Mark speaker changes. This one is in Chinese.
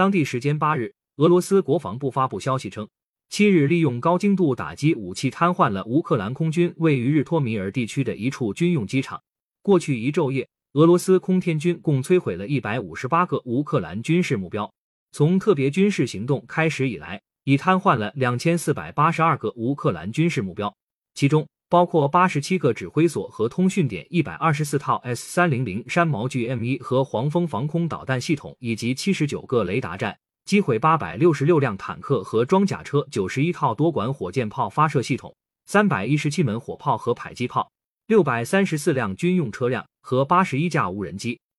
Speaker 1: 当地时间八日，俄罗斯国防部发布消息称，七日利用高精度打击武器瘫痪了乌克兰空军位于日托米尔地区的一处军用机场。过去一昼夜，俄罗斯空天军共摧毁了一百五十八个乌克兰军事目标。从特别军事行动开始以来，已瘫痪了两千四百八十二个乌克兰军事目标，其中包括八十七个指挥所和通讯点、一百二十四套 S 三零零山毛榉 M 一和黄蜂防空导弹系统，以及七十九个雷达站，击毁八百六十六辆坦克和装甲车，九十一套多管火箭炮发射系统，三百一十七门火炮和迫击炮，六百三十四辆军用车辆和八十一架无人机。